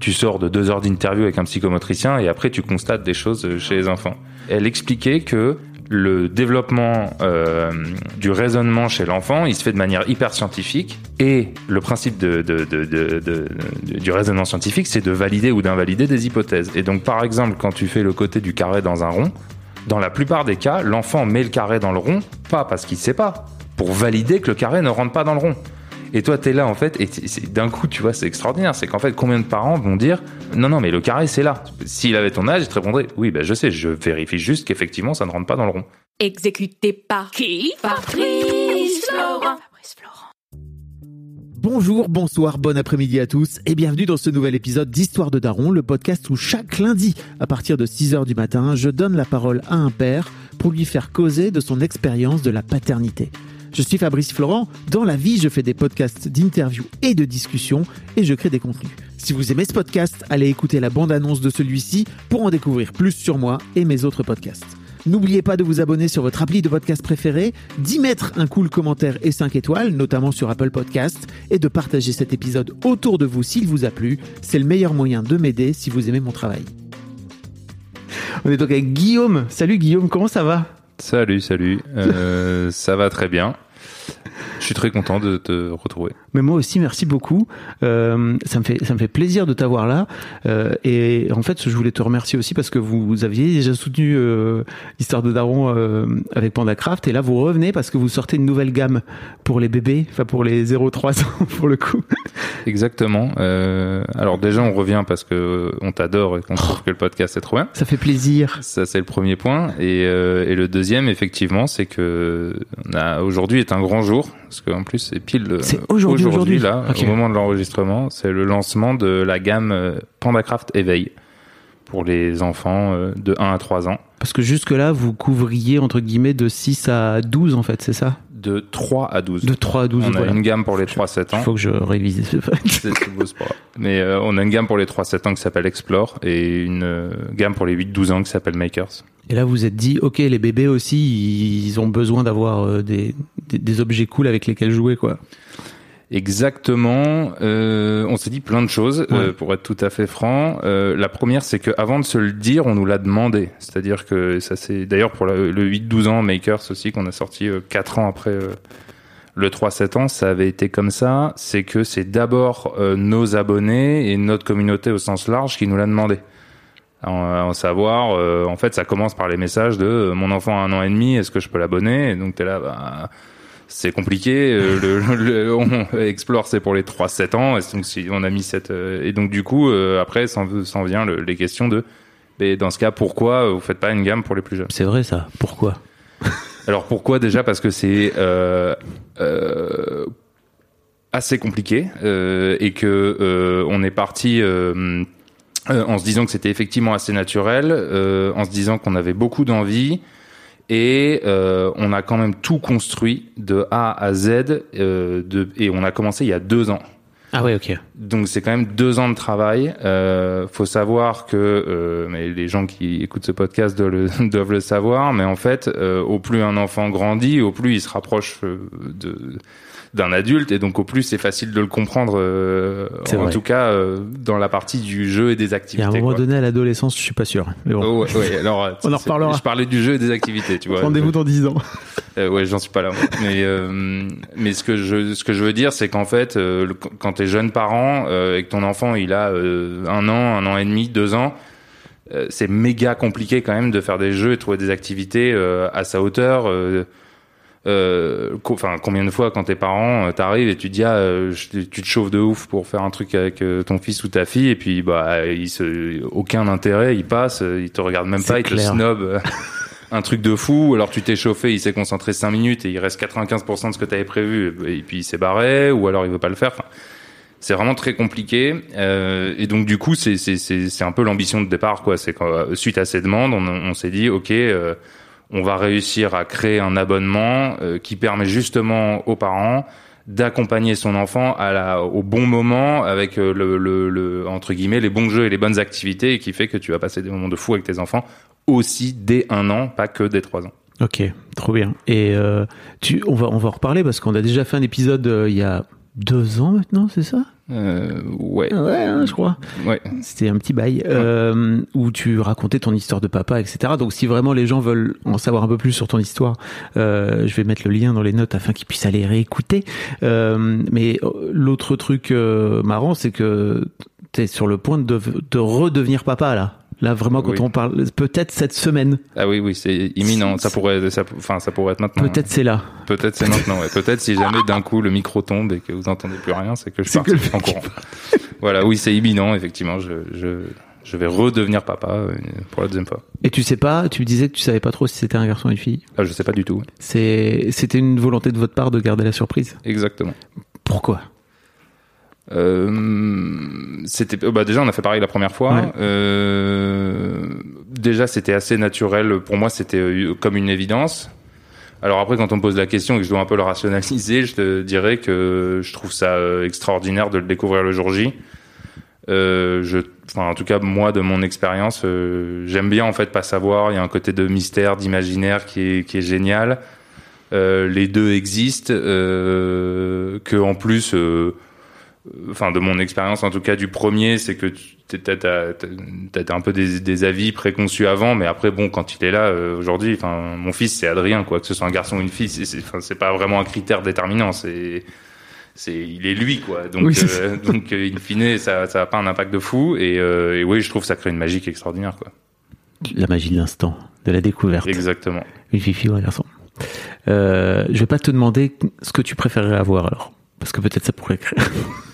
Tu sors de deux heures d'interview avec un psychomotricien et après tu constates des choses chez les enfants. Elle expliquait que le développement euh, du raisonnement chez l'enfant, il se fait de manière hyper scientifique. Et le principe du raisonnement scientifique, c'est de valider ou d'invalider des hypothèses. Et donc, par exemple, quand tu fais le côté du carré dans un rond, dans la plupart des cas, l'enfant met le carré dans le rond, pas parce qu'il sait pas, pour valider que le carré ne rentre pas dans le rond. Et toi, tu es là, en fait, et d'un coup, tu vois, c'est extraordinaire. C'est qu'en fait, combien de parents vont dire Non, non, mais le carré, c'est là. S'il avait ton âge, il te répondrait Oui, ben, je sais, je vérifie juste qu'effectivement, ça ne rentre pas dans le rond. Exécuté par qui Fabrice Florent. Bonjour, bonsoir, bon après-midi à tous et bienvenue dans ce nouvel épisode d'Histoire de Daron, le podcast où chaque lundi, à partir de 6h du matin, je donne la parole à un père pour lui faire causer de son expérience de la paternité. Je suis Fabrice Florent. Dans la vie, je fais des podcasts d'interviews et de discussions et je crée des contenus. Si vous aimez ce podcast, allez écouter la bande-annonce de celui-ci pour en découvrir plus sur moi et mes autres podcasts. N'oubliez pas de vous abonner sur votre appli de podcast préféré, d'y mettre un cool commentaire et 5 étoiles, notamment sur Apple Podcasts, et de partager cet épisode autour de vous s'il vous a plu. C'est le meilleur moyen de m'aider si vous aimez mon travail. On est donc avec Guillaume. Salut Guillaume, comment ça va? Salut, salut. Euh, ça va très bien. Je suis très content de te retrouver. Mais moi aussi, merci beaucoup. Euh, ça me fait ça me fait plaisir de t'avoir là. Euh, et en fait, je voulais te remercier aussi parce que vous, aviez déjà soutenu euh, l'histoire de Daron euh, avec PandaCraft et là vous revenez parce que vous sortez une nouvelle gamme pour les bébés, enfin pour les 0-3 ans pour le coup. Exactement. Euh, alors déjà, on revient parce que on t'adore et qu'on trouve que le podcast est trop bien. Ça fait plaisir. Ça c'est le premier point. Et, euh, et le deuxième, effectivement, c'est que aujourd'hui est un grand jour parce qu'en plus c'est pile aujourd'hui, aujourd'hui là au moment de l'enregistrement c'est le lancement de la gamme euh, PandaCraft Éveil. Pour les enfants euh, de 1 à 3 ans. Parce que jusque là vous couvriez entre guillemets de 6 à 12 en fait c'est ça? De 3 à 12 de 3 à 12 on a une gamme pour les 3-7 ans. Il faut que je révise ce mais euh, on a une gamme pour les 3-7 ans qui s'appelle Explore et une gamme pour les 8-12 ans qui s'appelle Makers. Et là, vous êtes dit, ok, les bébés aussi, ils ont besoin d'avoir euh, des, des, objets cool avec lesquels jouer, quoi. Exactement. Euh, on s'est dit plein de choses, euh, pour être tout à fait franc. Euh, la première, c'est que avant de se le dire, on nous l'a demandé. C'est-à-dire que ça, c'est d'ailleurs pour le 8-12 ans Makers aussi qu'on a sorti 4 ans après le 3-7 ans, ça avait été comme ça. C'est que c'est d'abord nos abonnés et notre communauté au sens large qui nous l'a demandé en, savoir. Euh, en fait, ça commence par les messages de euh, mon enfant a un an et demi, est-ce que je peux l'abonner? Et donc t'es là, bah, c'est compliqué. Euh, le, on explore, c'est pour les 3-7 ans. Et donc si on a mis cette et donc du coup après s'en vient les questions de, mais dans ce cas, pourquoi vous faites pas une gamme pour les plus jeunes? C'est vrai ça. Pourquoi? Alors pourquoi déjà? Parce que c'est assez compliqué et que on est parti euh, en se disant que c'était effectivement assez naturel, euh, en se disant qu'on avait beaucoup d'envie et euh, on a quand même tout construit de A à Z de, et on a commencé il y a deux ans. Ah oui, ok. Donc c'est quand même deux ans de travail. Euh, faut savoir que, mais les gens qui écoutent ce podcast doivent le, doivent le savoir, mais en fait, au plus un enfant grandit, au plus il se rapproche de d'un adulte et donc au plus c'est facile de le comprendre euh, en tout cas euh, dans la partie du jeu et des activités. Et à un moment donné à l'adolescence, je suis pas sûr. Mais bon. Oh, ouais, alors on en reparlera. Je parlais du jeu et des activités, tu vois. Rendez-vous dans 10 ans. Euh, ouais, j'en suis pas là. Mais euh, mais ce que je ce que je veux dire c'est qu'en fait quand t'es jeune parent et que ton enfant il a un an, un an et demi, deux ans c'est méga compliqué quand même de faire des jeux et de trouver des activités à sa hauteur. Euh, enfin combien de fois quand tes parents euh, t'arrivent et tu te dis ah, euh, tu te chauffes de ouf pour faire un truc avec ton fils ou ta fille et puis bah il se aucun intérêt il passe il te regarde même pas il te snob un truc de fou alors tu t'es chauffé il s'est concentré 5 minutes et il reste 95% de ce que tu avais prévu et puis il s'est barré ou alors il veut pas le faire. Enfin, c'est vraiment très compliqué euh, et donc du coup c'est c'est c'est un peu l'ambition de départ quoi. C'est suite à ces demandes on, on s'est dit ok euh, on va réussir à créer un abonnement euh, qui permet justement aux parents d'accompagner son enfant à la, au bon moment avec euh, le, le, entre guillemets les bons jeux et les bonnes activités et qui fait que tu vas passer des moments de fou avec tes enfants aussi dès un an, pas que dès trois ans. Ok, trop bien. Et euh, tu, on va on va en reparler parce qu'on a déjà fait un épisode il y a deux ans maintenant, c'est ça? Euh, ouais. Ouais, 2020, je crois. Ouais. C'était un petit bail euh, où tu racontais ton histoire de papa, etc. Donc, si vraiment les gens veulent en savoir un peu plus sur ton histoire, euh, je vais mettre le lien dans les notes afin qu'ils puissent aller réécouter. Euh, mais euh, l'autre truc euh, marrant, c'est que t'es sur le point de, de redevenir papa là. Là, vraiment, quand Oui. on parle, peut-être cette semaine, Ah oui, oui, c'est imminent. Ça pourrait, ça, enfin, ça pourrait être maintenant. peut-être c'est là. Peut-être c'est maintenant. Ouais. Peut-être si jamais d'un coup le micro tombe et que vous entendez plus rien, c'est que je pars en courant. voilà, oui, c'est imminent. Effectivement, je, je, je vais redevenir papa euh, pour la deuxième fois. Et tu sais pas, tu me disais que tu savais pas trop si c'était un garçon ou une fille. Ah, je sais pas du tout. C'est, c'était une volonté de votre part de garder la surprise. Exactement. Pourquoi? Euh, c'était euh, bah déjà on a fait pareil la première fois. Ouais. Euh, déjà c'était assez naturel pour moi, c'était euh, comme une évidence. Alors après quand on me pose la question et que je dois un peu le rationaliser, je te dirais que je trouve ça euh, extraordinaire de le découvrir le jour J. Euh, je, enfin en tout cas moi de mon expérience, euh, j'aime bien en fait pas savoir. Il y a un côté de mystère, d'imaginaire qui est qui est génial. Euh, les deux existent. Euh, que en plus. Enfin de mon expérience en tout cas du premier, c'est que tu t'as, un peu des, des avis préconçus avant, mais après bon quand il est là euh, aujourd'hui, enfin mon fils c'est Adrien quoi, que ce soit un garçon ou une fille, c'est, pas vraiment un critère déterminant, c'est c'est il est lui quoi, donc Oui, euh, donc euh, in fine ça ça a pas un impact de fou et, euh, et oui je trouve que ça crée une magie extraordinaire quoi. La magie de l'instant, de la découverte. Exactement. Une fille, ou un garçon. Je vais pas te demander ce que tu préférerais avoir alors. Parce que peut-être ça pourrait créer.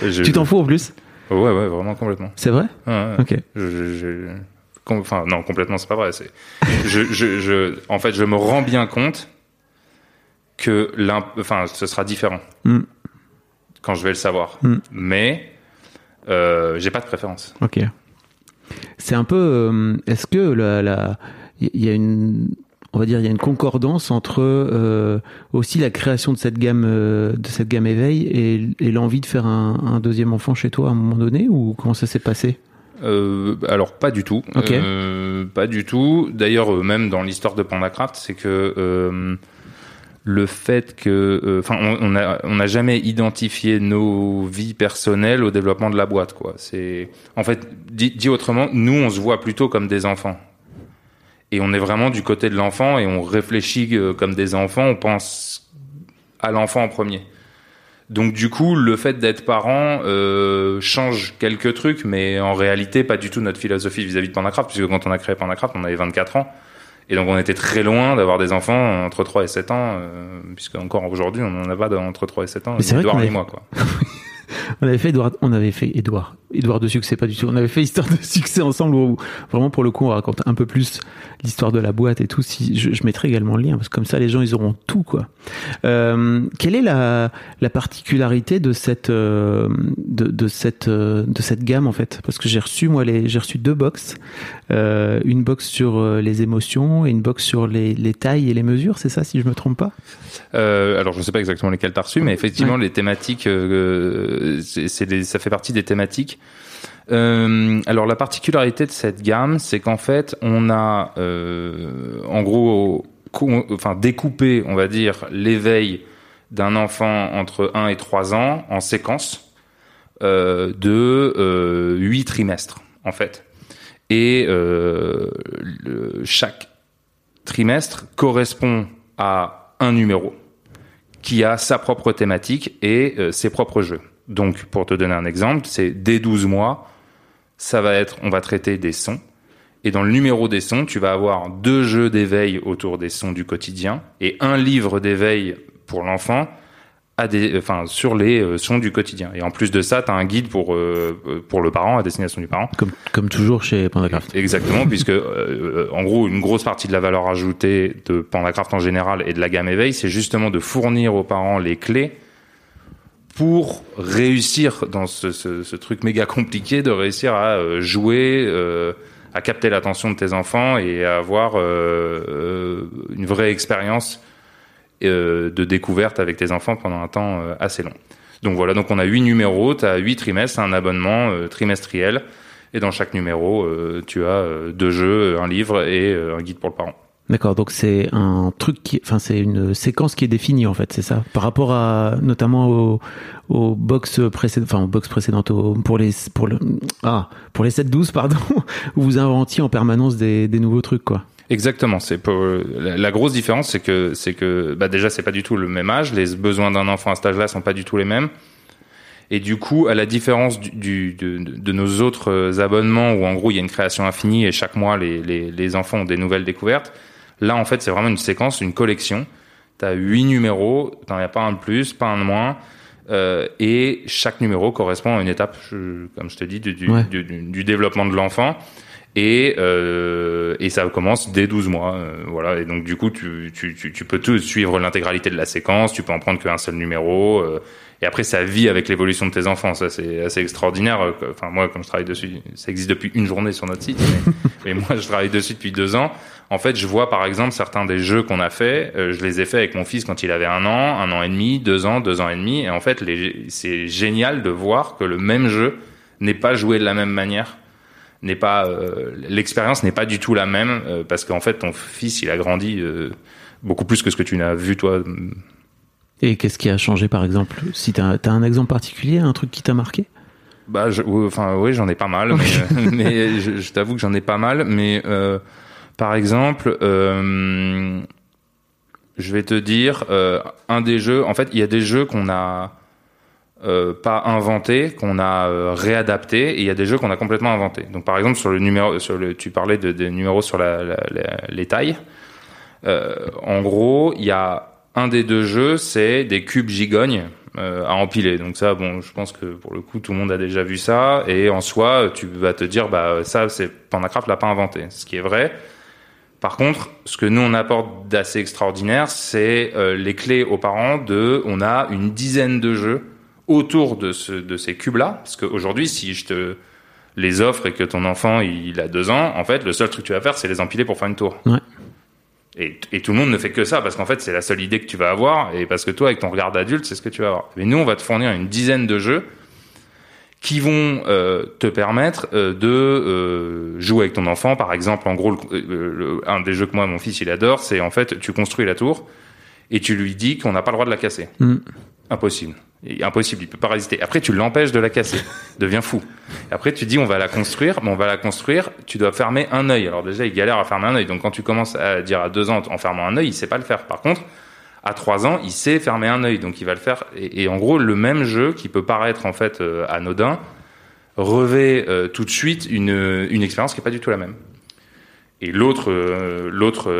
Tu t'en fous en plus Ouais ouais vraiment complètement. C'est vrai Ouais, ouais. Ok. Je, je- enfin non complètement c'est pas vrai c'est je, je, je en fait je me rends bien compte que l'un enfin ce sera différent Mm. quand je vais le savoir Mm. mais euh, j'ai pas de préférence Ok. C'est un peu. euh, Est-ce que la, la, il y a une, on va dire, il y a une concordance entre euh, aussi la création de cette gamme, euh, de cette gamme éveil et, et l'envie de faire un, un deuxième enfant chez toi à un moment donné ou comment ça s'est passé? Euh, alors pas du tout. Pas du tout. D'ailleurs, même dans l'histoire de PandaCraft, c'est que le fait que, enfin, on on a on n'a jamais identifié nos vies personnelles au développement de la boîte, quoi. C'est en fait dit, dit autrement, nous on se voit plutôt comme des enfants. Et on est vraiment du côté de l'enfant et on réfléchit euh, comme des enfants, on pense à l'enfant en premier. Donc du coup, le fait d'être parent euh, change quelques trucs, mais en réalité, pas du tout notre philosophie vis-à-vis de Pandacraft, puisque quand on a créé Pandacraft, on avait 24 ans, et donc on était très loin d'avoir des enfants entre 3 et 7 ans, euh, puisque encore aujourd'hui, on n'en a pas d'entre 3 et 7 ans, Mais c'est vrai Edouard avait- moi, quoi. On avait fait Edouard, on avait fait Edouard, Edouard de succès pas du tout. On avait fait histoire de succès ensemble où vraiment pour le coup on raconte un peu plus l'histoire de la boîte et tout. Si je, je mettrai également le lien parce que comme ça les gens ils auront tout quoi. Euh, quelle est la, la particularité de cette euh, de, de cette euh, de cette gamme en fait? Parce que j'ai reçu moi les j'ai reçu deux box, euh, une box sur les émotions et une box sur les, les tailles et les mesures. C'est ça si je me trompe pas? Euh, alors je sais pas exactement lesquels t'as reçu, mais effectivement les thématiques, euh, c'est, ça fait partie des thématiques. Euh, alors la particularité de cette gamme, c'est qu'en fait on a euh, en gros, enfin découpé, on va dire, l'éveil d'un enfant entre 1 et 3 ans en séquence euh, de euh, 8 trimestres en fait. Et chaque trimestre correspond à un numéro qui a sa propre thématique et ses propres jeux. Donc, pour te donner un exemple, c'est dès 12 mois, ça va être, on va traiter des sons. Et dans le numéro des sons, tu vas avoir deux jeux d'éveil autour des sons du quotidien et un livre d'éveil pour l'enfant à des, enfin, sur les euh, sons du quotidien. Et en plus de ça, tu as un guide pour, euh, pour le parent, à destination du parent, comme comme toujours chez Pandacraft. Exactement, puisque euh, en gros, une grosse partie de la valeur ajoutée de Pandacraft en général et de la gamme éveil, c'est justement de fournir aux parents les clés pour réussir dans ce, truc méga compliqué de réussir à euh, jouer, euh, à capter l'attention de tes enfants et à avoir euh, une vraie expérience de découverte avec tes enfants pendant un temps assez long. Donc voilà, donc on a huit numéros, tu as huit trimestres, un abonnement trimestriel. Et dans chaque numéro, tu as deux jeux, un livre et un guide pour le parent. D'accord, donc c'est un truc qui, enfin c'est une séquence qui est définie en fait, c'est ça? Par rapport à notamment au, au box précédent, enfin au box précédentes, pour les pour le ah pour les 7-12 pardon, où vous inventiez en permanence des, nouveaux trucs quoi. Exactement. C'est la, grosse différence, c'est que c'est que bah déjà c'est pas du tout le même âge. Les besoins d'un enfant à cet âge-là sont pas du tout les mêmes. Et du coup, à la différence de, nos autres abonnements où en gros il y a une création infinie et chaque mois les, les enfants ont des nouvelles découvertes, là en fait c'est vraiment une séquence, une collection. T'as huit numéros, t'en as pas un de plus, pas un de moins. Euh, et chaque numéro correspond à une étape, je- comme je te dis, du, du, Ouais. du- du- du développement de l'enfant. Et, euh, et ça commence dès 12 mois. euh, voilà. Et donc, du coup, tu, tu, tu, tu peux tout suivre l'intégralité de la séquence. Tu peux en prendre qu'un seul numéro. Et après, ça vit avec l'évolution de tes enfants. Ça, c'est assez extraordinaire. Enfin, moi, comme je travaille dessus, ça existe depuis une journée sur notre site. Mais, mais moi, je travaille dessus depuis deux ans. En fait, je vois, par exemple, certains des jeux qu'on a fait. euh, je les ai fait avec mon fils quand il avait un an, un an et demi, deux ans, deux ans et demi. Et en fait, c'est génial de voir que le même jeu n'est pas joué de la même manière n'est pas euh, l'expérience n'est pas du tout la même euh, parce qu'en fait ton fils il a grandi beaucoup plus que ce que tu n'as vu toi Et qu'est-ce qui a changé par exemple? Si t'as as un exemple particulier, un truc qui t'a marqué? Bah je, enfin oui j'en ai pas mal mais, euh, mais je, je t'avoue que j'en ai pas mal mais euh, par exemple euh, je vais te dire euh, un des jeux en fait il y a des jeux qu'on a pas inventés qu'on a réadaptés et il y a des jeux qu'on a complètement inventés. Donc par exemple sur le numéro sur le tu parlais de, des numéros sur la, la- la- les tailles. En gros il y a un des deux jeux c'est des cubes gigognes euh, à empiler. Donc ça, bon, je pense que pour le coup, tout le monde a déjà vu ça. Et en soi, tu vas te dire, bah ça, c'est Pandacraft l'a pas inventé, ce qui est vrai. Par contre, ce que nous on apporte d'assez extraordinaire, c'est euh, les clés aux parents de, on a une dizaine de jeux autour de de ces cubes-là, parce qu'aujourd'hui, si je te les offre et que ton enfant il a deux ans, en fait, le seul truc que tu vas faire, c'est les empiler pour faire une tour. Ouais. Et, tout le monde ne fait que ça parce qu'en fait c'est la seule idée que tu vas avoir et parce que toi avec ton regard d'adulte c'est ce que tu vas avoir. Mais nous on va te fournir une dizaine de jeux qui vont euh, te permettre euh, de euh, jouer avec ton enfant. Par exemple, en gros, un des jeux que moi mon fils il adore, c'est en fait tu construis la tour et tu lui dis qu'on n'a pas le droit de la casser. Mm. Impossible. Et impossible, il peut pas résister. Après, tu l'empêches de la casser. Devient fou. Après, tu dis, on va la construire, mais on va la construire, tu dois fermer un œil. Alors déjà, il galère à fermer un œil. Donc quand tu commences à dire à deux ans, en fermant un œil, il sait pas le faire. Par contre, à trois ans, il sait fermer un œil. Donc il va le faire. Et, et en gros, le même jeu qui peut paraître, en fait, euh, anodin, revêt euh, tout de suite une, une expérience qui est pas du tout la même. Et l'autre, euh, l'autre,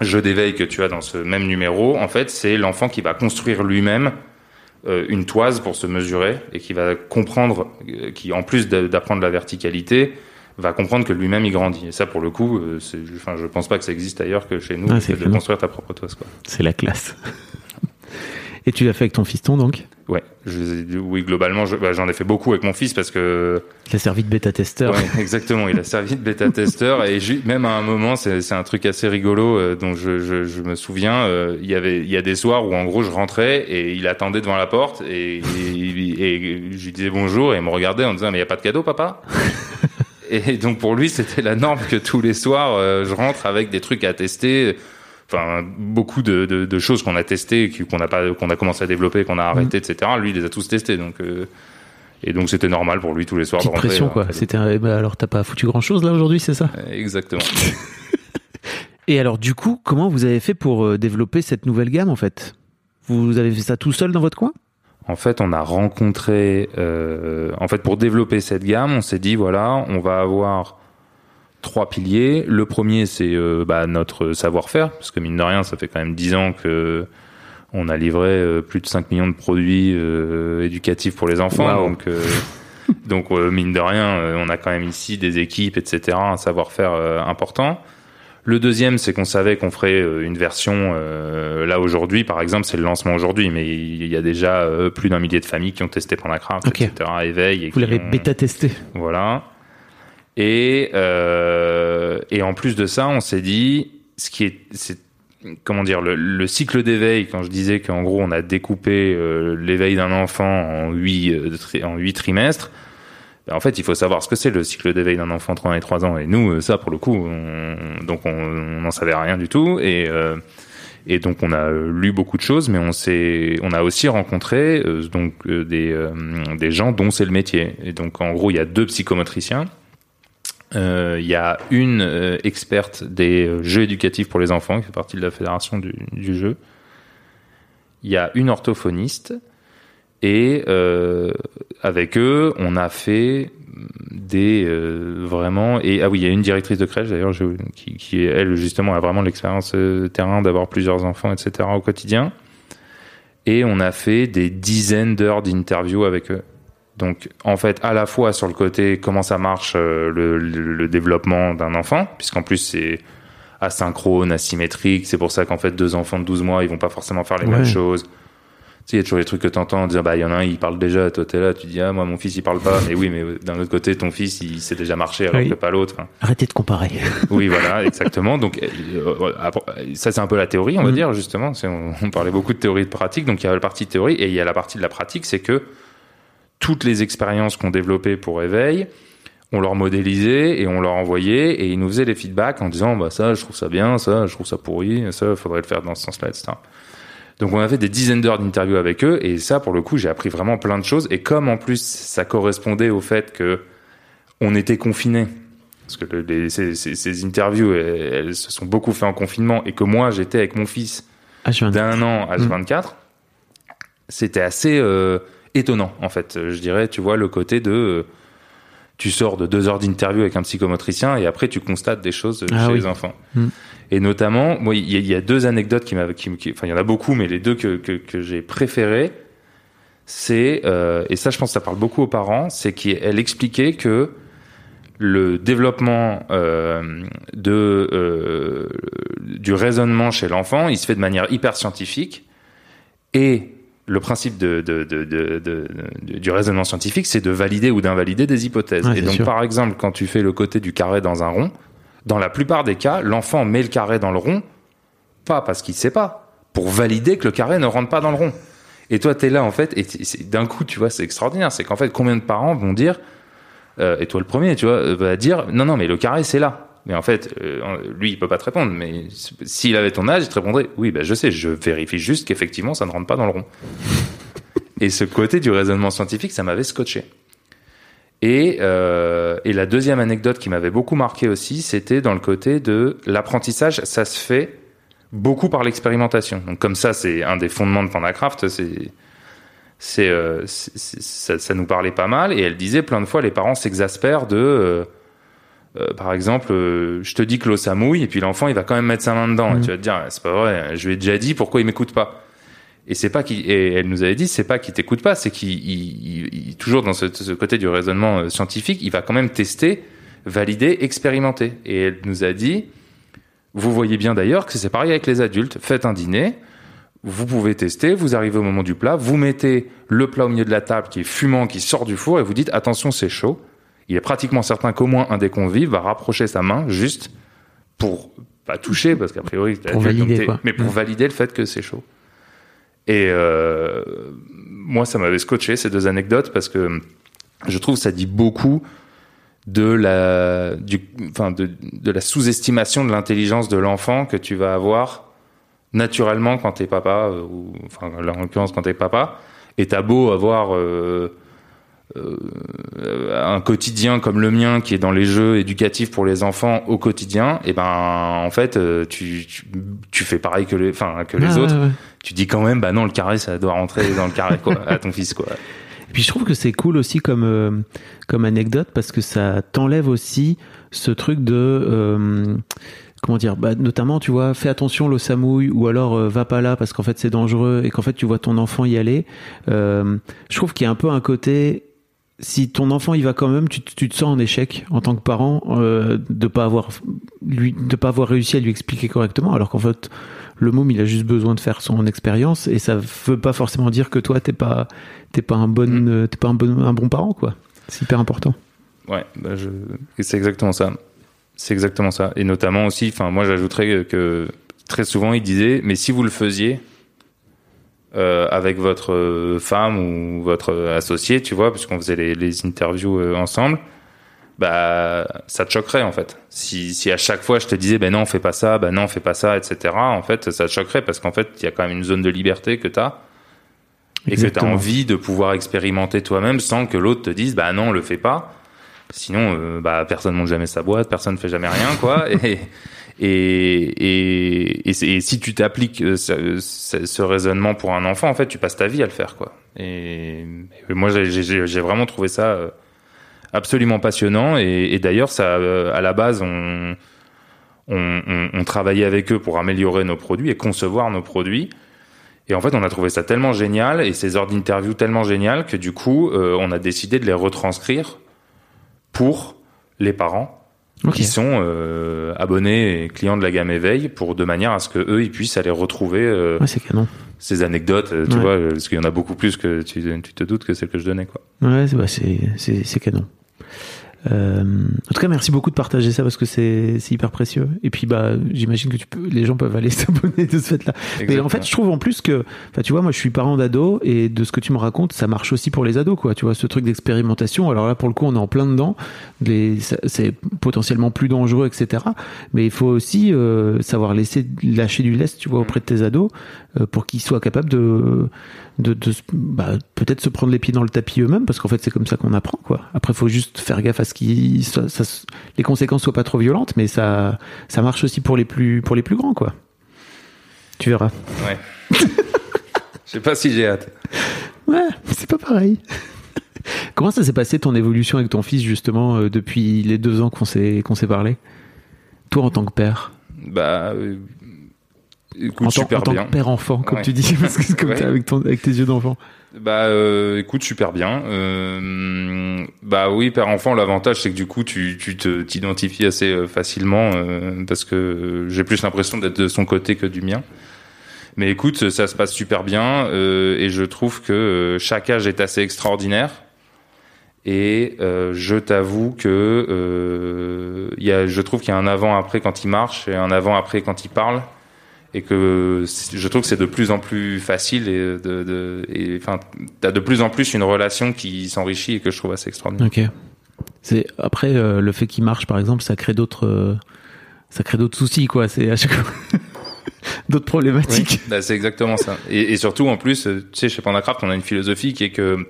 jeu d'éveil que tu as dans ce même numéro, en fait, c'est l'enfant qui va construire lui-même euh, une toise pour se mesurer et qui va comprendre, euh, qui en plus d'a- d'apprendre la verticalité, va comprendre que lui-même il grandit. Et ça, pour le coup, euh, enfin, je pense pas que ça existe ailleurs que chez nous, Ah, de construire ta propre toise. C'est la classe. Et tu l'as fait avec ton fiston donc Ouais, je- oui, globalement, je- bah, j'en ai fait beaucoup avec mon fils parce que Il a servi de bêta-testeur. Ouais, exactement. Il a servi de bêta-testeur et même à un moment, c'est un truc assez rigolo euh, dont je, me souviens. euh, il y avait, il y a des soirs où en gros je rentrais et il attendait devant la porte et, et, et je lui disais bonjour et il me regardait en disant mais il y a pas de cadeau, papa? et donc pour lui, c'était la norme que tous les soirs euh, je rentre avec des trucs à tester. Enfin, beaucoup de, de, de choses qu'on a testées, qu'on a pas, qu'on a commencé à développer, qu'on a arrêté, etc. Lui, il les a tous testés, donc. euh, et donc c'était normal pour lui tous les soirs Petite de rentrer. pression euh, quoi. C'était un- bah, alors t'as pas foutu grand chose là aujourd'hui, c'est ça? Euh, Exactement. Et alors du coup, comment vous avez fait pour développer cette nouvelle gamme en fait? Vous avez fait ça tout seul dans votre coin? En fait, on a rencontré, euh, en fait, pour développer cette gamme, on s'est dit voilà, on va avoir trois piliers. Le premier, c'est euh, bah, notre savoir-faire, parce que mine de rien, ça fait quand même dix ans que on a livré euh, plus de 5 millions de produits euh, éducatifs pour les enfants. Donc, donc mine de rien, on a quand même ici des équipes, etc., un savoir-faire important. Le deuxième, c'est qu'on savait qu'on ferait une version euh, là aujourd'hui, par exemple, c'est le lancement aujourd'hui, mais il y a déjà euh, plus d'un millier de familles qui ont testé Pandacraft, Ok. etc. Éveil. Et Vous l'avez ont- bêta-testé Voilà. Et euh, et en plus de ça, on s'est dit, ce qui est, c'est comment dire, le, le cycle d'éveil. Quand je disais qu'en gros, on a découpé euh, l'éveil d'un enfant en huit euh, en huit trimestres. En fait, il faut savoir ce que c'est le cycle d'éveil d'un enfant entre 1 et 3 ans. Et nous, euh, ça, pour le coup, on, donc on n'en savait rien du tout. Et, euh, et donc on a lu beaucoup de choses, mais on s'est, on a aussi rencontré donc des, des gens dont c'est le métier. Et donc en gros, il y a deux psychomotriciens. Euh, Il y a une euh, experte des euh, jeux éducatifs pour les enfants qui fait partie de la fédération du, jeu. Il y a une orthophoniste et avec eux, on a fait des vraiment et ah oui, il y a une directrice de crèche d'ailleurs qui, qui elle justement a vraiment l'expérience terrain d'avoir plusieurs enfants etc au quotidien. Et on a fait des dizaines d'heures d'interviews avec eux. Donc, en fait, à la fois sur le côté comment ça marche euh, le, le- le développement d'un enfant, puisqu'en plus c'est asynchrone, asymétrique. C'est pour ça qu'en fait, deux enfants de 12 mois, ils vont pas forcément faire les Ouais. mêmes choses. Tu sais, il y a toujours des trucs que t'entends, dire, bah, il y en a un, il parle déjà, toi, t'es là, tu dis, ah, moi, mon fils, il parle pas. Mais oui, mais euh, d'un autre côté, ton fils, il sait déjà marcher alors Oui. que pas l'autre. Enfin, Arrêtez de comparer. oui, voilà, exactement. Donc, euh, euh, ça, c'est un peu la théorie, on va Mhm. dire, justement. On, on parlait beaucoup de théorie et de pratique. Donc, il y a la partie théorie et il y a la partie de la pratique, c'est que toutes les expériences qu'on développait pour éveil, on leur modélisait et on leur envoyait et ils nous faisaient les feedbacks en disant, bah, ça, je trouve ça bien, ça, je trouve ça pourri, ça, faudrait le faire dans ce sens-là, etc. Donc, on a fait des dizaines d'heures d'interviews avec eux et ça, pour le coup, j'ai appris vraiment plein de choses. Et comme en plus, ça correspondait au fait que on était confinés, parce que le- les- ces, ces- ces interviews, elles, elles se sont beaucoup fait en confinement et que moi, j'étais avec mon fils d'un an à Mm. 24, c'était assez euh, étonnant, en fait. Je dirais, tu vois, le côté de. euh, tu sors de deux heures d'interview avec un psychomotricien et après tu constates des choses Ah chez oui. les enfants. Mm. Et notamment, moi, il y, a- il y a deux anecdotes qui m'avaient, qui, qui- enfin, il y en a beaucoup, mais les deux que, que, que j'ai préférées, c'est, euh, et ça, je pense, que ça parle beaucoup aux parents, c'est qu'elle expliquait que le développement euh, de euh, du raisonnement chez l'enfant, il se fait de manière hyper scientifique et le principe de, de, de, du raisonnement scientifique, c'est de valider ou d'invalider des hypothèses. Ouais, et donc, sûr. par exemple, quand tu fais le côté du carré dans un rond, dans la plupart des cas, l'enfant met le carré dans le rond, pas parce qu'il sait pas, pour valider que le carré ne rentre pas dans le rond. Et toi, tu es là, en fait, et d'un coup, tu vois, c'est extraordinaire. C'est qu'en fait, combien de parents vont dire, euh, et toi le premier, tu vois, euh, va dire, non, non, mais le carré, c'est là. Mais en fait, euh, lui, il peut pas te répondre. Mais s'il avait ton âge, il te répondrait, oui, ben, je sais, je vérifie juste qu'effectivement, ça ne rentre pas dans le rond. Et ce côté du raisonnement scientifique, ça m'avait scotché. Et, euh, et la deuxième anecdote qui m'avait beaucoup marqué aussi, c'était dans le côté de l'apprentissage, ça se fait beaucoup par l'expérimentation. Donc comme ça, c'est un des fondements de Pandacraft, c'est c'est euh, ça nous parlait pas mal. Et elle disait plein de fois, les parents s'exaspèrent de, euh, par exemple, euh, je te dis que l'eau ça mouille, et puis l'enfant il va quand même mettre sa main dedans. Et Mhm. tu vas te dire, c'est pas vrai, je lui ai déjà dit, pourquoi il m'écoute pas et c'est pas qu'il et elle nous avait dit c'est pas qu'il t'écoute pas c'est qu'il il- il- il- toujours dans ce, ce côté du raisonnement euh, scientifique il va quand même tester valider expérimenter et elle nous a dit vous voyez bien d'ailleurs que c'est pareil avec les adultes faites un dîner vous pouvez tester vous arrivez au moment du plat vous mettez le plat au milieu de la table qui est fumant qui sort du four et vous dites attention c'est chaud il est pratiquement certain qu'au moins un des convives va rapprocher sa main juste pour pas toucher parce qu'a priori Pour valider, mais pour valider le fait que c'est chaud. Et euh, moi, ça m'avait scotché ces deux anecdotes parce que je trouve que ça dit beaucoup de la, du, enfin de, de la sous-estimation de l'intelligence de l'enfant que tu vas avoir naturellement quand t'es papa, euh, ou enfin là en l'occurrence quand t'es papa, et t'as beau avoir euh, un quotidien comme le mien qui est dans les jeux éducatifs pour les enfants au quotidien, et ben en fait euh, tu, tu, tu fais pareil que les, enfin que les Ah, autres. ouais, ouais. tu dis quand même bah non le carré ça doit rentrer dans le carré quoi à ton fils quoi. Et puis je trouve que c'est cool aussi comme euh, comme anecdote parce que ça t'enlève aussi ce truc de euh, comment dire bah, notamment tu vois fais attention l'eau ça mouille ou alors euh, va pas là parce qu'en fait c'est dangereux et qu'en fait tu vois ton enfant y aller. Euh, je trouve qu'il y a un peu un côté si ton enfant y va quand même tu, te- tu te sens en échec en tant que parent euh, de pas avoir lui de pas avoir réussi à lui expliquer correctement alors qu'en fait le môme il a juste besoin de faire son expérience et ça veut pas forcément dire que toi t'es pas t'es pas un bon Mm. euh, t'es pas un bon un bon parent quoi. C'est hyper important. Ouais bah je c'est exactement ça. C'est exactement ça. Et notamment aussi enfin moi j'ajouterais que très souvent il disait mais si vous le faisiez euh, avec votre euh, femme ou votre associé, tu vois, puisqu'on faisait les, les interviews euh, ensemble, bah ça te choquerait en fait. Si, si à chaque fois je te disais ben non fais pas ça, ben non fais pas ça, etc. En fait ça te choquerait parce qu'en fait il y a quand même une zone de liberté que t'as et que t'as Exactement. envie de pouvoir expérimenter toi-même sans que l'autre te dise bah non le fais pas. Sinon euh, bah personne monte jamais sa boîte, personne fait jamais rien quoi. et et et, et, c'est- et si tu t'appliques euh, ce, ce- ce raisonnement pour un enfant en fait tu passes ta vie à le faire quoi. Et, moi j'ai- vraiment trouvé ça euh, absolument passionnant et, d'ailleurs ça euh, à la base on, on, on, on travaillait avec eux pour améliorer nos produits et concevoir nos produits et en fait on a trouvé ça tellement génial et ces heures d'interview tellement géniales que du coup euh, on a décidé de les retranscrire pour les parents qui sont euh, abonnés et clients de la gamme éveil pour de manière à ce que eux ils puissent aller retrouver euh, Ouais, c'est canon. ces anecdotes euh, tu Ouais. vois parce qu'il y en a beaucoup plus que tu, tu te doutes que celles que je donnais quoi Ouais, c'est bah, c'est c'est c'est canon. Euh, en tout cas, merci beaucoup de partager ça parce que c'est hyper précieux. Et puis, bah, j'imagine que tu peux, les gens peuvent aller s'abonner de ce fait-là. Mais en fait, je trouve en plus que, tu vois, moi, je suis parent d'ado et de ce que tu me racontes, ça marche aussi pour les ados, quoi. Tu vois, ce truc d'expérimentation. Alors là, pour le coup, on est en plein dedans. C'est potentiellement plus dangereux, etc. Mais il faut aussi euh, savoir laisser lâcher du lest, tu vois, auprès de tes ados, euh, pour qu'ils soient capables de, de, bah, peut-être se prendre les pieds dans le tapis eux-mêmes, parce qu'en fait, c'est comme ça qu'on apprend, quoi. Après, il faut juste faire gaffe à ce ça, ça- les conséquences soient pas trop violentes, mais ça, ça marche aussi pour les plus, pour les plus grands, quoi. Tu verras. ouais je sais pas si j'ai hâte Ouais, c'est pas pareil. Comment ça s'est passé ton évolution avec ton fils justement euh, depuis les deux ans qu'on s'est qu'on s'est parlé? Toi en tant que père, Bah, euh, écoute, en, tant- super en tant bien. que père enfant, comme Ouais. tu dis, parce que c'est comme Ouais. t'as avec ton avec tes yeux d'enfant. Bah, euh, écoute, super bien. Euh, bah oui, père enfant, l'avantage c'est que du coup, tu tu te t'identifies assez euh, facilement euh, parce que euh, j'ai plus l'impression d'être de son côté que du mien. Mais écoute, ça se passe super bien euh, et je trouve que chaque âge est assez extraordinaire. Et euh, je t'avoue que euh, y a, je trouve qu'il y a un avant-après quand il marche et un avant-après quand il parle et que je trouve que c'est de plus en plus facile et de, de et enfin t'as de plus en plus une relation qui s'enrichit et que je trouve assez extraordinaire. Ok. C'est après euh, le fait qu'il marche par exemple, ça crée d'autres euh, ça crée d'autres soucis quoi. C'est à chaque fois d'autres problématiques. Bah, c'est exactement ça. Et, et surtout en plus, euh, tu sais, chez Pandacraft, on a une philosophie qui est que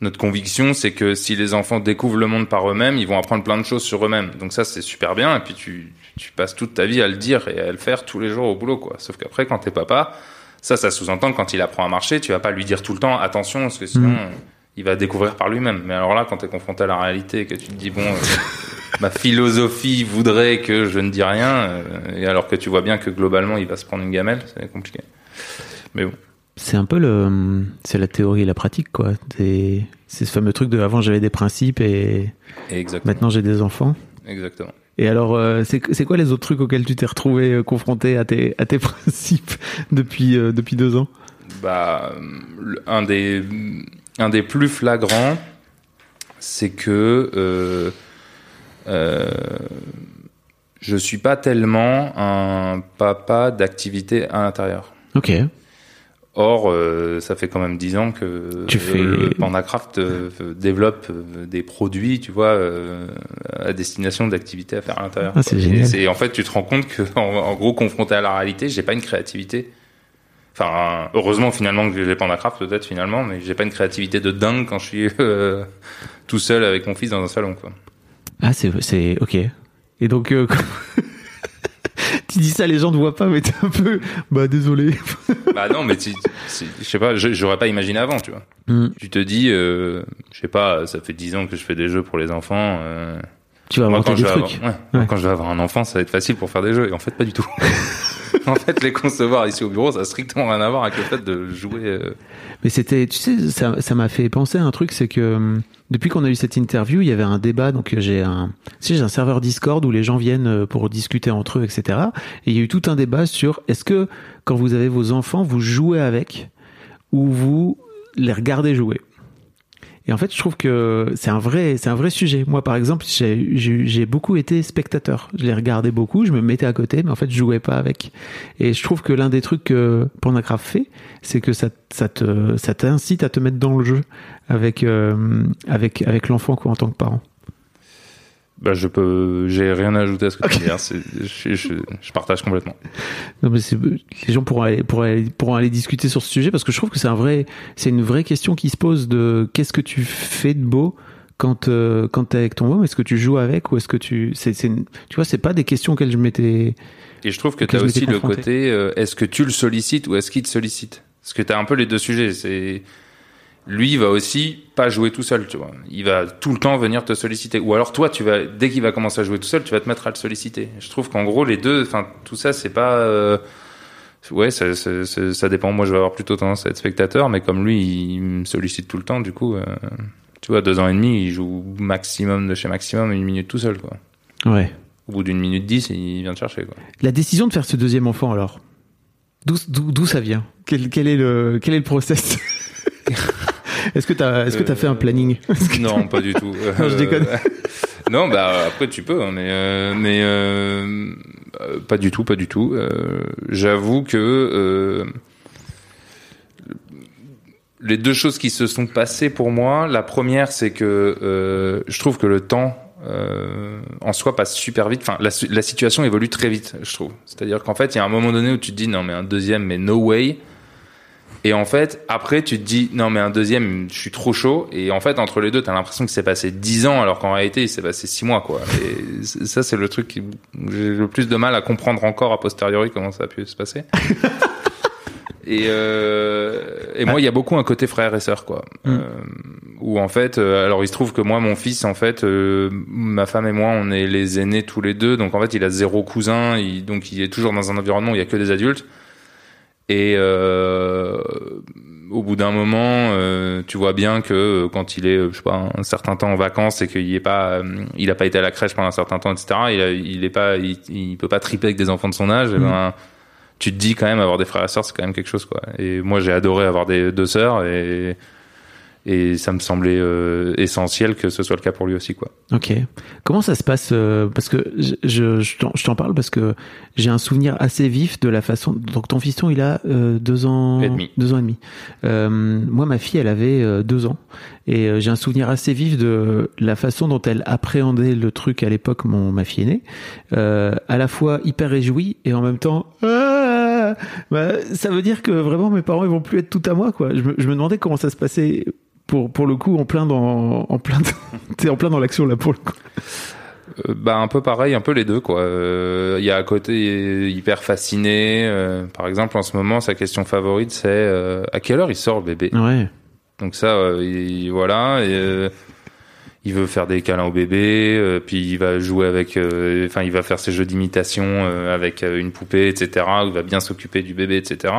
notre conviction, c'est que si les enfants découvrent le monde par eux-mêmes, ils vont apprendre plein de choses sur eux-mêmes. Donc ça, c'est super bien. Et puis tu, tu passes toute ta vie à le dire et à le faire tous les jours au boulot, quoi. Sauf qu'après, quand t'es papa, ça, ça sous-entend que quand il apprend à marcher, tu vas pas lui dire tout le temps attention, parce que sinon, Mhm. euh, il va découvrir par lui-même. Mais alors là, quand t'es confronté à la réalité et que tu te dis bon, euh, ma philosophie voudrait que je ne dis rien, euh, et alors que tu vois bien que globalement, il va se prendre une gamelle, c'est compliqué. Mais bon. C'est un peu le c'est la théorie et la pratique quoi. C'est ce fameux truc de avant j'avais des principes et Exactement. maintenant j'ai des enfants. Exactement. Et alors, euh, c'est c'est quoi les autres trucs auxquels tu t'es retrouvé euh, confronté à tes, à tes principes depuis, euh, depuis deux ans? Bah, un des, un des plus flagrants, c'est que euh, euh, je suis pas tellement un papa d'activité à l'intérieur. Ok. Or, euh, ça fait quand même dix ans que Tu fais- le Pandacraft euh, développe euh, des produits, tu vois, à destination d'activités à faire à l'intérieur. Ah, c'est génial. Et c'est en fait, tu te rends compte que, en, en gros, confronté à la réalité, j'ai pas une créativité. Enfin, heureusement finalement que j'ai Pandacraft peut-être finalement, mais j'ai pas une créativité de dingue quand je suis tout seul avec mon fils dans un salon, quoi. Ah, c'est, c'est, ok. Et donc, tu dis ça, les gens ne voient pas, mais t'es un peu, bah, désolé. bah non, mais tu- je sais pas, j'aurais pas imaginé avant, tu vois. Hmm. Tu te dis, euh, je sais pas, ça fait dix ans que je fais des jeux pour les enfants. euh, Tu vas inventer quand des je, vais trucs. avoir, ouais, Ouais. quand je vais avoir un enfant, ça va être facile pour faire des jeux. Et en fait, pas du tout. en fait, les concevoir ici au bureau, ça a strictement rien à voir avec le fait de jouer. euh, Mais c'était, tu sais, ça, m'a fait penser à un truc, c'est que hum, depuis qu'on a eu cette interview, il y avait un débat. Donc euh, j'ai un, sais, j'ai un serveur Discord où les gens viennent euh, pour discuter entre eux, etc. Et il y a eu tout un débat sur est-ce que quand vous avez vos enfants, vous jouez avec ou vous les regardez jouer? Et en fait, je trouve que c'est un vrai, c'est un vrai sujet. Moi, par exemple, j'ai, beaucoup été spectateur. Je les regardais beaucoup, je me mettais à côté, mais en fait, je jouais pas avec. Et je trouve que l'un des trucs que Pornocraft fait, c'est que ça, ça te, ça t'incite à te mettre dans le jeu avec, euh, avec, avec l'enfant, quoi, en tant que parent. Bah, je peux, j'ai rien à ajouter à ce que tu dis. hein. C'est- Je, je, je partage complètement. Non, mais c'est- les gens pourront aller, pourront, aller, pourront aller discuter sur ce sujet parce que je trouve que c'est un vrai, c'est une vraie question qui se pose de qu'est-ce que tu fais de beau quand euh, quand t'es avec ton môme? Est-ce que tu joues avec ou est-ce que tu, c'est, tu vois, c'est pas des questions auxquelles je m'étais. Et je trouve que Ok, tu as je m'étais aussi le côté euh, est-ce que tu le sollicites ou est-ce qu'il te sollicite? Parce que tu as un peu les deux sujets. C'est lui il va aussi pas jouer tout seul, tu vois. Il va tout le temps venir te solliciter. Ou alors toi, tu vas dès qu'il va commencer à jouer tout seul, tu vas te mettre à le solliciter. Je trouve qu'en gros les deux, enfin tout ça, c'est pas. euh, Ouais, ça, ça, ça- ça dépend. Moi, je vais avoir plutôt tendance à être spectateur, mais comme lui, il me sollicite tout le temps, du coup, euh, tu vois, deux ans et demi, il joue maximum de chez maximum une minute tout seul, quoi. Ouais. Au bout d'une minute dix, il vient te chercher, quoi. La décision de faire ce deuxième enfant, alors, d'où, ça vient? Quel, quel est le, quel est le process? Est-ce que t'as, est-ce que t'as fait un planning Non, pas du tout. Non, je déconne. non, bah après tu peux, hein, mais euh, mais euh, euh, pas du tout, pas du tout. Euh, J'avoue que euh, les deux choses qui se sont passées pour moi, la première c'est que euh, je trouve que le temps euh, en soi passe super vite. Enfin, la, la situation évolue très vite, je trouve. C'est-à-dire qu'en fait, il y a un moment donné où tu te dis non mais un deuxième, mais no way. Et en fait, après, tu te dis, non, mais un deuxième, je suis trop chaud. Et en fait, entre les deux, t'as l'impression que c'est passé 10 ans, alors qu'en réalité, il s'est passé 6 mois, quoi. Et ça, c'est le truc où j'ai le plus de mal à comprendre encore a posteriori comment ça a pu se passer. et, euh, et moi, il y a beaucoup un côté frère et sœur, quoi. Mm. Euh, où en fait, euh, alors il se trouve que moi, mon fils, en fait, euh, ma femme et moi, on est les aînés tous les deux. Donc en fait, il a zéro cousin. Il, donc il est toujours dans un environnement où il y a que des adultes. Et euh, au bout d'un moment, euh, tu vois bien que euh, quand il est, je sais pas, un certain temps en vacances et qu'il est pas, il a pas été à la crèche pendant un certain temps, etc. Il, a- il est pas, il, il peut pas triper avec des enfants de son âge. et Mhm. ben, tu te dis quand même avoir des frères et sœurs, c'est quand même quelque chose, quoi. Et moi, j'ai adoré avoir des deux sœurs et et ça me semblait euh, essentiel que ce soit le cas pour lui aussi, quoi. Ok. Comment ça se passe euh, Parce que je, je, je t'en- je t'en parle parce que j'ai un souvenir assez vif de la façon. Donc ton fiston, il a euh, deux ans Et demi. Deux ans et demi. Euh, moi, ma fille, elle avait euh, deux ans, et euh, j'ai un souvenir assez vif de la façon dont elle appréhendait le truc à l'époque. Mon ma fille aînée, euh, à la fois hyper réjouie et en même temps. Ah bah, ça veut dire que vraiment mes parents ils vont plus être tout à moi quoi. Je me, je me demandais comment ça se passait pour pour le coup en plein dans en plein t'es en plein dans l'action là pour le coup. Euh, bah un peu pareil, un peu les deux quoi. Euh, Il y a à côté hyper fasciné. euh, par exemple, en ce moment, sa question favorite c'est euh, à quelle heure il sort le bébé? Ouais. Donc ça, euh, il, voilà. Et, euh, il veut faire des câlins au bébé, euh, puis il va jouer avec, euh, enfin il va faire ses jeux d'imitation euh, avec euh, une poupée, etc. Il va bien s'occuper du bébé, etc.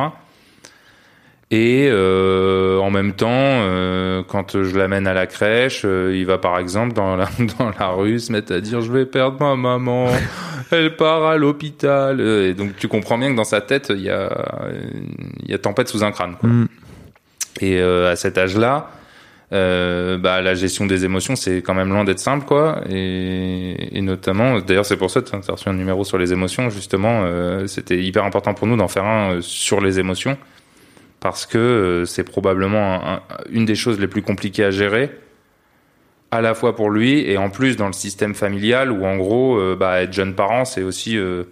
Et euh, en même temps, euh, quand je l'amène à la crèche, euh, il va par exemple dans la, dans la rue se mettre à dire je vais perdre ma maman, elle part à l'hôpital. Et donc tu comprends bien que dans sa tête il y a il y a tempête sous un crâne. Quoi. Mm. Et à cet âge-là, bah, la gestion des émotions, c'est quand même loin d'être simple, quoi. Et, et notamment, d'ailleurs, c'est pour ça que tu as reçu un numéro sur les émotions, justement. C'était hyper important pour nous d'en faire un sur les émotions, parce que euh, c'est probablement un- un- une des choses les plus compliquées à gérer, à la fois pour lui et en plus dans le système familial, où en gros, euh, bah, être jeune parent, c'est aussi euh,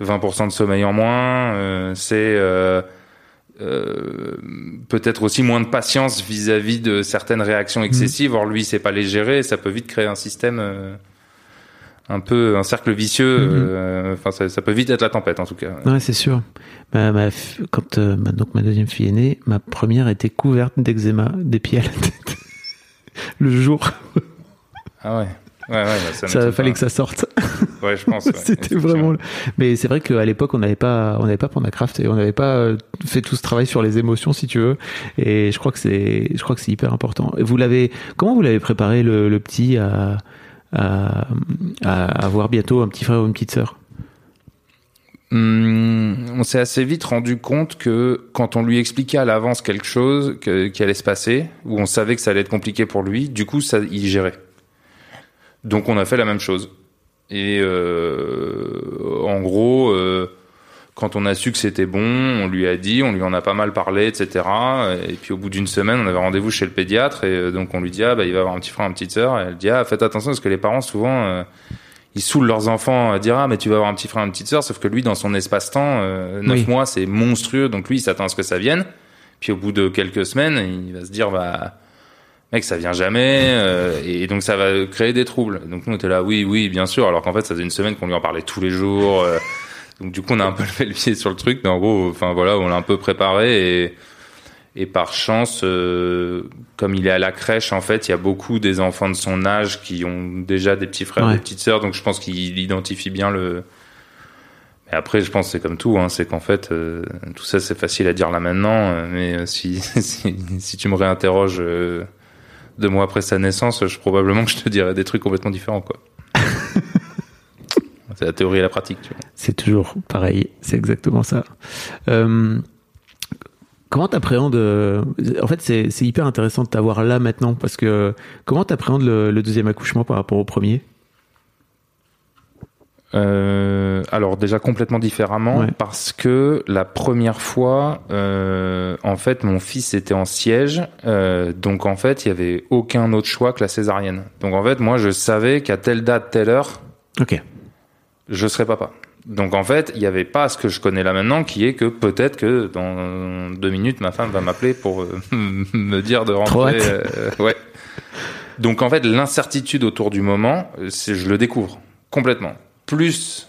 20% de sommeil en moins, euh, c'est euh, euh, peut-être aussi moins de patience vis-à-vis de certaines réactions excessives. Or, lui, sait pas les gérer. et Ça peut vite créer un système euh, un peu un cercle vicieux. Mhm. euh, Enfin, ça, ça peut vite être la tempête, en tout cas. Ouais, c'est sûr. Ma, ma f- quand euh, ma, donc ma deuxième fille est née, ma première était couverte d'eczéma des pieds à la tête. Le jour, Ah ouais. Ouais, ouais, bah, ça, fallait pas. que ça sorte. Ouais, je pense. ouais, C'était vraiment. Mais c'est vrai qu'à l'époque, on n'avait pas, on n'avait pas Pornacraft et on n'avait pas euh, fait tout ce travail sur les émotions, si tu veux. Et je crois que c'est, je crois que c'est hyper important. Et vous l'avez, comment vous l'avez préparé le, le petit à, à, à avoir bientôt un petit frère ou une petite sœur Hum, on s'est assez vite rendu compte que quand on lui expliquait à l'avance quelque chose qui allait se passer, où on savait que ça allait être compliqué pour lui, du coup, ça, il gérait. Donc on a fait la même chose. Et euh, en gros, euh, quand on a su que c'était bon, on lui a dit, on lui en a pas mal parlé, etc. Et puis au bout d'une semaine, on avait rendez-vous chez le pédiatre et euh, donc on lui dit ah bah il va avoir un petit frère, une petite sœur. Et elle dit ah faites attention parce que les parents souvent euh, ils saoulent leurs enfants à dire ah mais tu vas avoir un petit frère, une petite sœur. Sauf que lui dans son espace-temps, euh, neuf Oui. mois c'est monstrueux donc lui il s'attend à ce que ça vienne. Puis au bout de quelques semaines, il va se dire bah mec ça vient jamais euh, et donc ça va créer des troubles. Donc nous on était là oui oui bien sûr alors qu'en fait ça faisait une semaine qu'on lui en parlait tous les jours. euh, donc du coup on a un peu levé le pied sur le truc mais en gros enfin voilà on l'a un peu préparé et et par chance euh, comme il est à la crèche en fait il y a beaucoup des enfants de son âge qui ont déjà des petits frères Ouais. des petites sœurs donc je pense qu'il identifie bien le mais après je pense que c'est comme tout hein, c'est qu'en fait euh, tout ça c'est facile à dire là maintenant euh, mais euh, si, si si tu me réinterroges euh, deux mois après sa naissance je probablement que je te dirais des trucs complètement différents quoi c'est la théorie et la pratique tu vois. C'est toujours pareil, c'est exactement ça. Euh, comment t'appréhendes euh, En fait, c'est c'est hyper intéressant de t'avoir là maintenant parce que comment t'appréhendes le, le deuxième accouchement par rapport au premier? Euh, alors déjà complètement différemment Ouais. parce que la première fois, euh, en fait, mon fils était en siège, euh, donc en fait, il y avait aucun autre choix que la césarienne. Donc en fait, moi, je savais qu'à telle date, telle heure, Ok. Je serais papa. Donc en fait, il n'y avait pas ce que je connais là maintenant, qui est que peut-être que dans deux minutes, ma femme va m'appeler pour euh, me dire de rentrer. euh, ouais. Donc en fait, l'incertitude autour du moment, c'est je le découvre complètement. Plus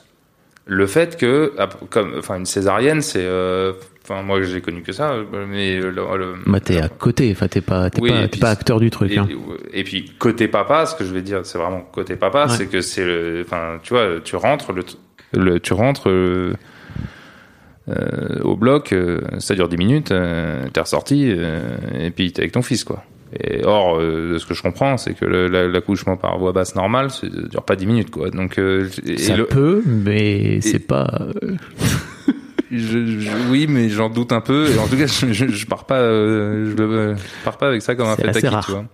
le fait que, ap- comme, enfin, une césarienne, c'est, euh, enfin, moi j'ai connu que ça, mais le, le- Bah t'es à côté, enfin t'es pas, t'es Oui, pas, et t'es puis pas acteur du truc. et, hein. et puis côté papa, ce que je vais dire, c'est vraiment côté papa, Ouais. c'est que c'est le, enfin, tu vois, tu rentres le, le tu rentres euh, euh, au bloc, euh, ça dure 10 minutes, t'es ressorti, et puis t'es avec ton fils, quoi. Et or, euh, de ce que je comprends, c'est que le- la- l'accouchement par voie basse normale, ça dure pas 10 minutes, quoi. Donc, euh, Ça le- peut, mais c'est pas. Je, je- oui, mais j'en doute un peu. Et en tout cas, je, je, pars pas, euh, je, pars pas avec ça comme un fait acquis, rare. tu vois.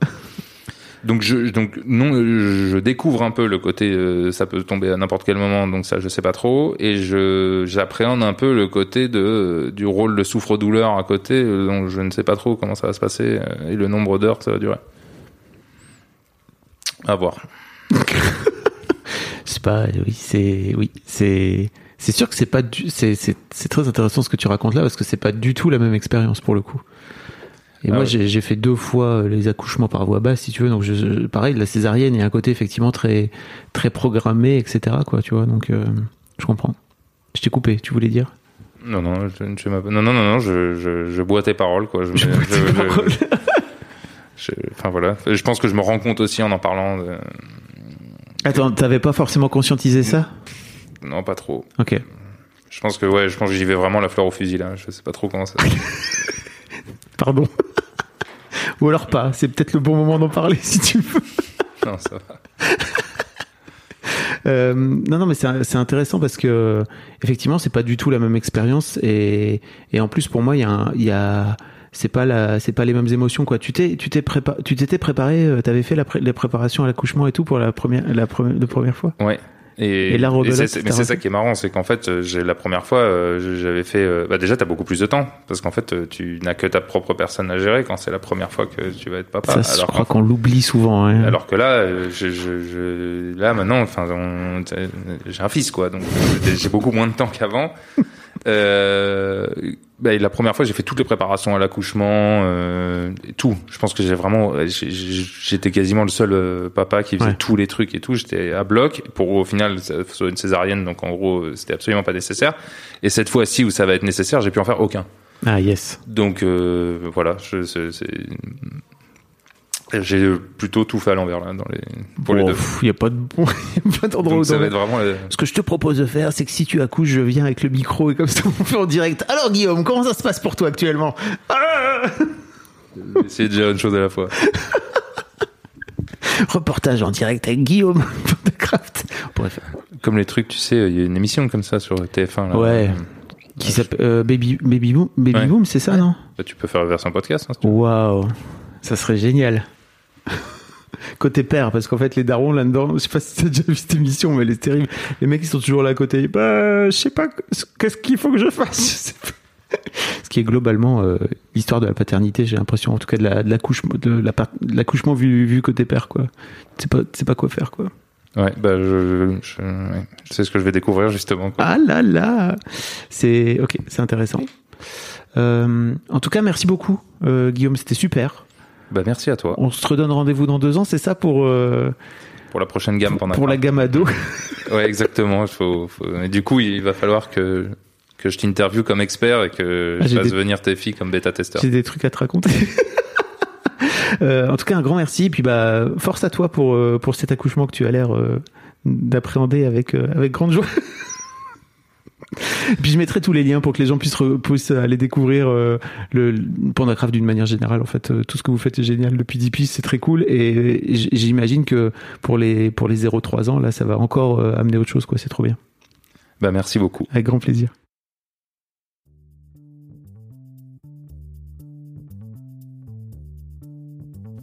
Donc, je, donc non, je, découvre un peu le côté, euh, ça peut tomber à n'importe quel moment, donc ça, je sais pas trop. Et je, j'appréhende un peu le côté de du rôle de souffre-douleur à côté, donc je ne sais pas trop comment ça va se passer euh, et le nombre d'heures que ça va durer. À voir. C'est pas, oui, c'est, oui, c'est, c'est sûr que c'est pas du, c'est, très intéressant ce que tu racontes là parce que c'est pas du tout la même expérience pour le coup. Et Ah moi, ouais. j'ai, fait deux fois euh, les accouchements par voie basse, si tu veux. Donc, je, pareil, la césarienne, il y a un côté effectivement très, très programmé, etc. Quoi, tu vois. Donc, euh, je comprends. Je t'ai coupé. Tu voulais dire? Non, non, je, non, non, non, non, je, je, je bois tes paroles, quoi. Je, bois tes paroles. enfin voilà. Je pense que je me rends compte aussi en en parlant. De... Attends, t'avais pas forcément conscientisé ça? Non, pas trop. Ok. Je pense que ouais, je pense que j'y vais vraiment la fleur au fusil là. Je sais pas trop comment ça. Pardon. Ou alors pas. C'est peut-être le bon moment d'en parler si tu veux. non, ça va. Euh, non, non, mais c'est intéressant parce que effectivement, c'est pas du tout la même expérience et, et en plus pour moi, il y a, un- il y a c'est pas la, c'est pas les mêmes émotions quoi. Tu t'es, tu t'es prépa- tu t'étais préparé, euh, t'avais fait la pré- les préparations à l'accouchement et tout pour la première, la première, la première fois? Ouais. Et, Et c'est- t'as mais c'est ça qui est marrant, c'est qu'en fait, euh, j'ai la première fois, euh, j'avais fait. euh, bah déjà, t'as beaucoup plus de temps parce qu'en fait, tu n'as que ta propre personne à gérer quand c'est la première fois que tu vas être papa. ça, je alors crois qu'on l'oublie souvent. Hein. Alors que là, je, je, je- là maintenant, enfin, j'ai un fils, quoi, donc j'ai beaucoup moins de temps qu'avant. Euh, bah, la première fois, j'ai fait toutes les préparations à l'accouchement, euh, tout. Je pense que j'ai vraiment, j'ai- j'étais quasiment le seul euh, papa qui faisait Ouais. tous les trucs et tout. J'étais à bloc pour au final soit une césarienne, donc en gros, euh, c'était absolument pas nécessaire. Et cette fois-ci où ça va être nécessaire, j'ai pu en faire aucun. Ah yes. Donc euh, voilà, je, c'est, c'est- j'ai plutôt tout fait à l'envers là dans les pour les Bon, deux. pff, y a pas de bon, pas d'endroit ça va être vraiment. euh, Ce que je te propose de faire, c'est que si tu accouches, je viens avec le micro et comme ça on fait en direct. Alors Guillaume, comment ça se passe pour toi actuellement? Ah essayer de gérer une chose à la fois. Reportage en direct avec Guillaume de Craft. Comme les trucs, tu sais, il y a une émission comme ça sur TF1. Là. Ouais. Qui s'appelle euh, Baby Baby Boom, Baby Ouais. Boom, c'est ça, non? Bah, tu peux faire la version podcast. hein, si. Waouh, ça serait génial. Côté père, parce qu'en fait, les darons là-dedans, je sais pas si t'as déjà vu cette émission, mais elle est terrible. Les mecs, ils sont toujours là à côté. Bah, je sais pas, qu'est-ce qu'il faut que je fasse Je sais pas. Ce qui est globalement euh, l'histoire de la paternité, j'ai l'impression, en tout cas de la- de l'accouchement, de la part- de l'accouchement vu, vu côté père, quoi. Tu sais pas, sais pas quoi faire, quoi. Ouais, bah je, je, ouais. Je sais ce que je vais découvrir justement. Quoi. Ah là là C'est ok, c'est intéressant. Euh, en tout cas, merci beaucoup, euh, Guillaume, c'était super. Bah merci à toi On se redonne rendez-vous dans deux ans, c'est ça pour euh, pour la prochaine gamme pendant. pour la gamme ado. Ouais, exactement. Faut, faut- Et du coup, il va falloir que que je t'interviewe comme expert et que Ah, je fasse des- venir tes filles comme bêta testeur. J'ai des trucs à te raconter. Euh, en tout cas, un grand merci. Et puis, bah, force à toi pour, euh, pour cet accouchement que tu as l'air euh, d'appréhender avec, euh, avec grande joie. puis, je mettrai tous les liens pour que les gens puissent, aller découvrir euh, le, le Pandacraft d'une manière générale. En fait, euh, tout ce que vous faites est génial. Depuis 10 pistes, c'est très cool. Et j'imagine que pour les, pour les 0-3 ans, là, ça va encore euh, amener autre chose. quoi. C'est trop bien. Bah merci beaucoup. Avec grand plaisir.